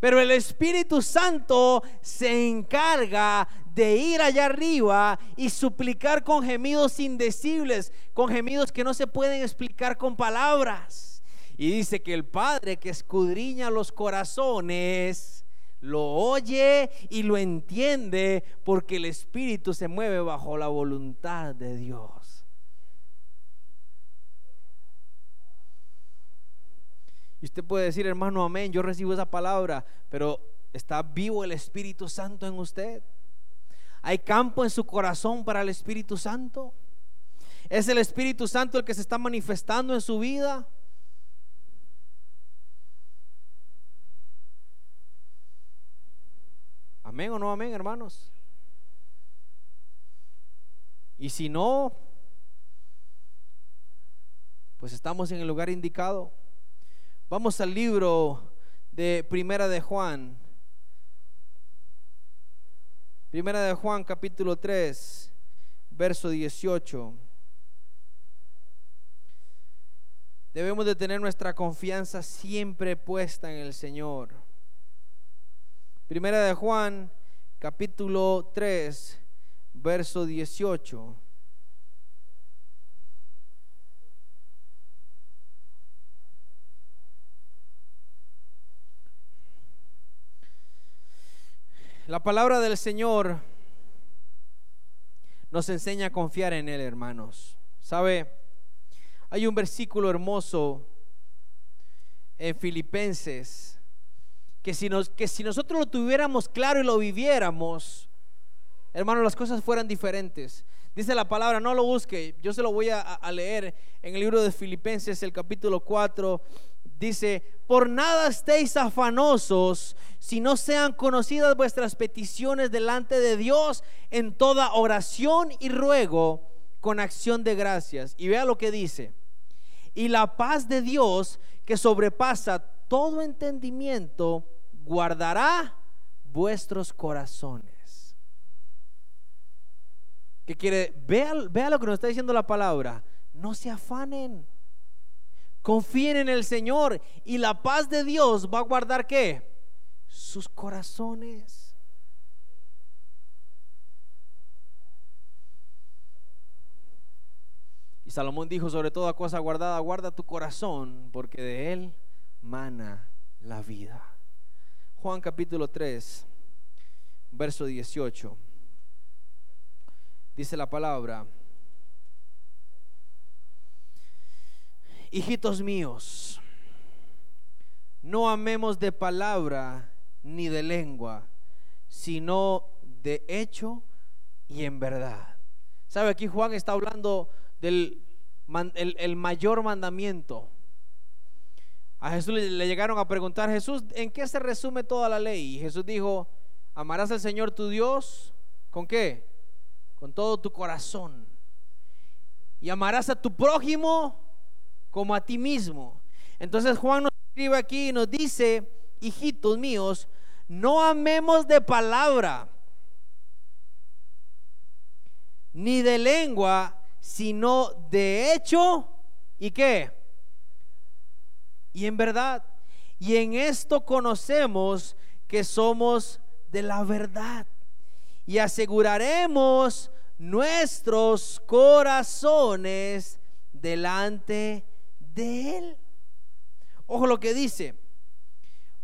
Pero el Espíritu Santo se encarga de ir allá arriba y suplicar con gemidos indecibles, con gemidos que no se pueden explicar con palabras. Y dice que el Padre que escudriña los corazones, lo oye y lo entiende porque el Espíritu se mueve bajo la voluntad de Dios. Y usted puede decir, hermano, amén, yo recibo esa palabra, pero ¿está vivo el Espíritu Santo en usted? ¿Hay campo en su corazón para el Espíritu Santo? ¿Es el Espíritu Santo el que se está manifestando en su vida? Amén o no amén, hermanos. Y si no, pues estamos en el lugar indicado. Vamos al libro de Primera de Juan. Primera de Juan capítulo 3, verso 18. Debemos de tener nuestra confianza siempre puesta en el Señor. Primera de Juan, capítulo 3, verso 18. La palabra del Señor nos enseña a confiar en Él, hermanos. ¿Sabe? Hay un versículo hermoso en Filipenses que si, nos, que si nosotros lo tuviéramos claro y lo viviéramos, hermano, las cosas fueran diferentes. Dice la palabra, no lo busque, yo se lo voy a, a leer en el libro de Filipenses, el capítulo 4. Dice, por nada estéis afanosos si no sean conocidas vuestras peticiones delante de Dios en toda oración y ruego con acción de gracias. Y vea lo que dice. Y la paz de Dios que sobrepasa todo entendimiento guardará vuestros corazones. ¿Qué quiere? Vea, vea lo que nos está diciendo la palabra. No se afanen. Confíen en el Señor y la paz de Dios va a guardar qué? Sus corazones. Y Salomón dijo sobre toda cosa guardada, guarda tu corazón, porque de él mana la vida. Juan capítulo 3, verso 18. Dice la palabra, hijitos míos, no amemos de palabra ni de lengua, sino de hecho y en verdad. ¿Sabe? Aquí Juan está hablando del el, mayor mandamiento. A Jesús le, le, llegaron a preguntar, Jesús, ¿en qué se resume toda la ley? Y Jesús dijo, amarás al Señor tu Dios, ¿con qué? Con todo tu corazón. Y amarás a tu prójimo como a ti mismo. Entonces Juan nos escribe aquí y nos dice, hijitos míos, no amemos de palabra, ni de lengua, sino de hecho y qué. Y en verdad. Y en esto conocemos que somos de la verdad. Y aseguraremos nuestros corazones delante de Él. Ojo lo que dice.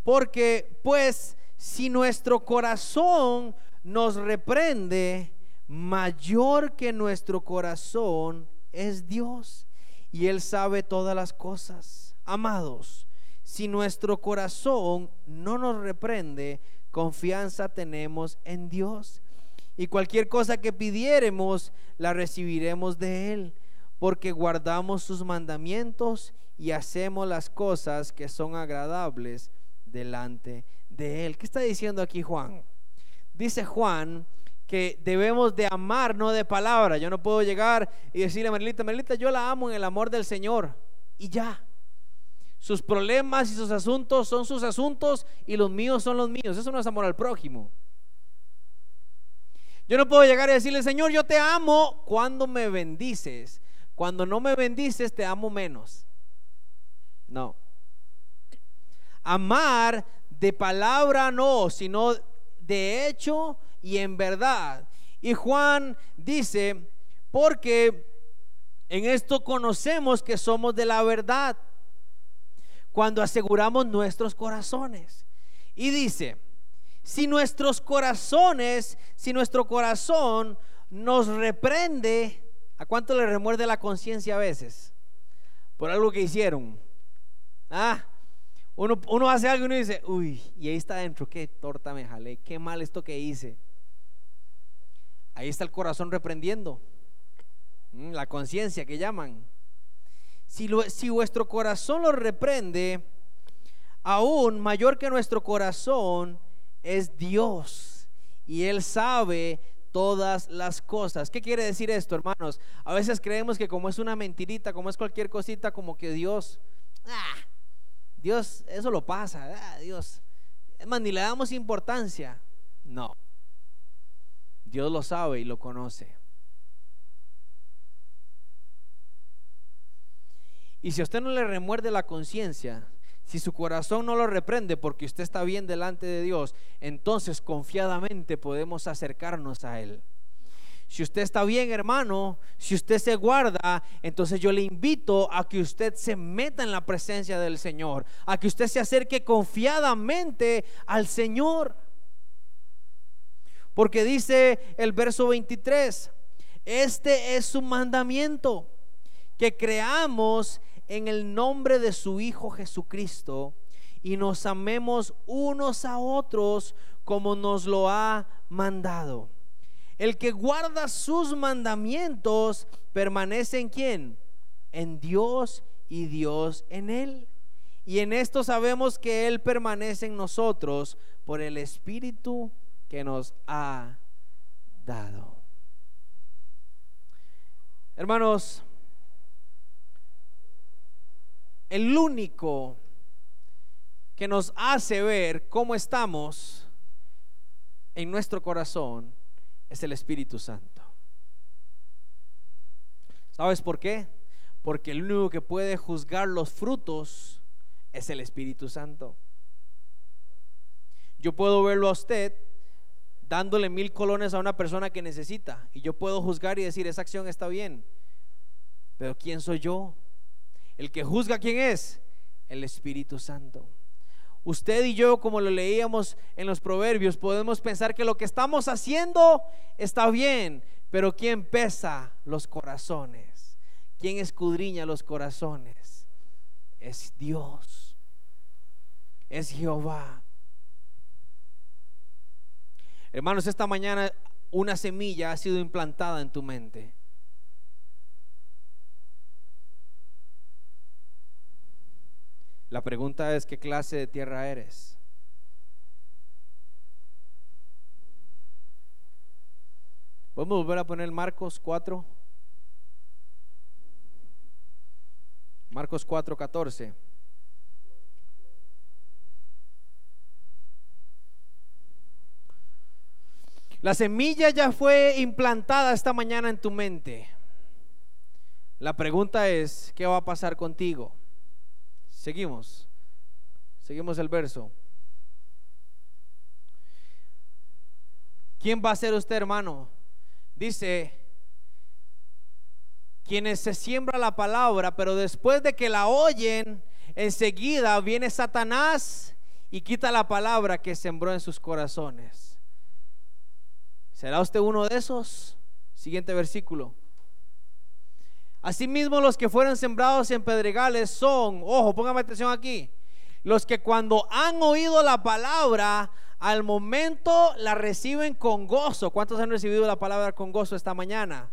Porque pues si nuestro corazón nos reprende, mayor que nuestro corazón es Dios y Él sabe todas las cosas. Amados, si nuestro corazón no nos reprende, confianza tenemos en Dios. Y cualquier cosa que pidiéremos, la recibiremos de Él, porque guardamos sus mandamientos y hacemos las cosas que son agradables delante de Él. ¿Qué está diciendo aquí Juan? Dice Juan que debemos de amar, no de palabra. Yo no puedo llegar y decirle a Marilita, Marilita, yo la amo en el amor del Señor. Y ya. Sus problemas y sus asuntos son sus asuntos y los míos son los míos. Eso no es amor al prójimo. Yo no puedo llegar y decirle, Señor, yo te amo cuando me bendices. Cuando no me bendices, te amo menos. No. Amar de palabra no, sino de hecho y en verdad. Y Juan dice, porque en esto conocemos que somos de la verdad cuando aseguramos nuestros corazones. Y dice, si nuestros corazones, si nuestro corazón nos reprende, ¿a cuánto le remuerde la conciencia a veces? Por algo que hicieron. Ah, uno, hace algo y uno dice, uy, y ahí está adentro, qué torta me jalé, qué mal esto que hice. Ahí está el corazón reprendiendo. Mm, la conciencia que llaman. Si, vuestro corazón lo reprende, aún mayor que nuestro corazón es Dios. Y Él sabe todas las cosas. ¿Qué quiere decir esto, hermanos? A veces creemos que como es una mentirita, como es cualquier cosita, como que Dios, ah, Dios, eso lo pasa, ah, Dios. Es más, ni le damos importancia. No. Dios lo sabe y lo conoce. Y si a usted no le remuerde la conciencia, si su corazón no lo reprende porque usted está bien delante de Dios, entonces confiadamente podemos acercarnos a Él. Si usted está bien, hermano, si usted se guarda, entonces yo le invito a que usted se meta en la presencia del Señor, a que usted se acerque confiadamente al Señor. Porque dice el verso 23, este es su mandamiento, que creamos en el nombre de su Hijo Jesucristo y nos amemos unos a otros como nos lo ha mandado. El que guarda sus mandamientos permanece en quién? En Dios y Dios en él. Y en esto sabemos que Él permanece en nosotros por el Espíritu que nos ha dado. Hermanos, el único que nos hace ver cómo estamos en nuestro corazón es el Espíritu Santo. ¿Sabes por qué? Porque el único que puede juzgar los frutos es el Espíritu Santo. Yo puedo verlo a usted dándole mil colones a una persona que necesita. Y yo puedo juzgar y decir, esa acción está bien. Pero ¿quién soy yo? El que juzga quién es? el Espíritu Santo. Usted y yo, como lo leíamos en los proverbios, podemos pensar que lo que estamos haciendo está bien, pero ¿quién pesa los corazones? ¿Quién escudriña los corazones? Es Dios, es Jehová. Hermanos, esta mañana una semilla ha sido implantada en tu mente. La pregunta es, ¿qué clase de tierra eres? Podemos volver a poner Marcos 4. Marcos 4, 14. La semilla ya fue implantada esta mañana en tu mente. La pregunta es, ¿qué va a pasar contigo? Seguimos. Seguimos el verso. ¿Quién va a ser usted, hermano? Dice, quienes se siembra la palabra, pero después de que la oyen, enseguida viene Satanás y quita la palabra que sembró en sus corazones. ¿Será usted uno de esos? Siguiente versículo. Asimismo, los que fueron sembrados en pedregales son, ojo, póngame atención aquí, los que cuando han oído la palabra, al momento la reciben con gozo. ¿Cuántos han recibido la palabra con gozo esta mañana?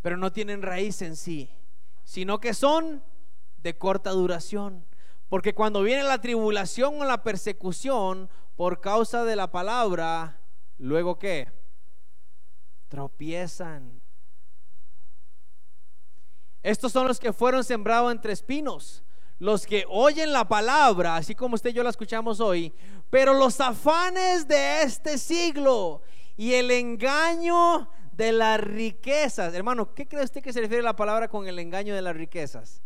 Pero no tienen raíz en sí, sino que son de corta duración. Porque cuando viene la tribulación o la persecución por causa de la palabra, luego qué? Tropiezan estos son los que fueron sembrados entre espinos, los que oyen la palabra, así como usted y yo la escuchamos hoy, pero los afanes de este siglo y el engaño de las riquezas. Hermano, ¿qué cree usted que se refiere la palabra con el engaño de las riquezas?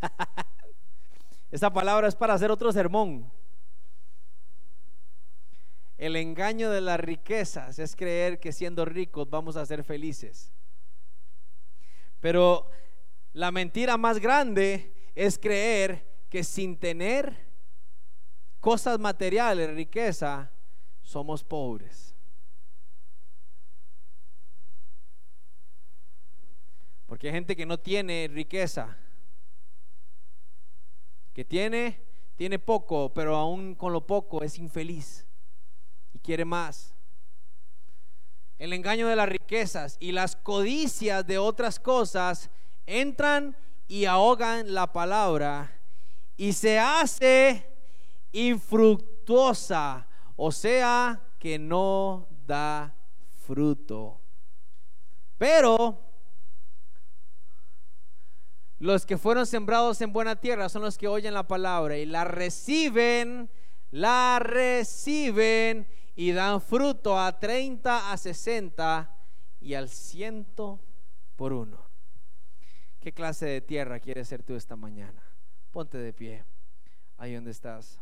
Esa palabra es para hacer otro sermón. El engaño de las riquezas es creer que siendo ricos vamos a ser felices. Pero la mentira más grande es creer que sin tener cosas materiales, riqueza, somos pobres. Porque hay gente que no tiene riqueza, que tiene, tiene poco, pero aún con lo poco es infeliz y quiere más el engaño de las riquezas y las codicias de otras cosas entran y ahogan la palabra y se hace infructuosa, o sea que no da fruto. Pero los que fueron sembrados en buena tierra son los que oyen la palabra y la reciben, la reciben y dan fruto a 30, a 60 y al ciento por uno. ¿Qué clase de tierra quieres ser tú esta mañana? Ponte de pie, ahí donde estás.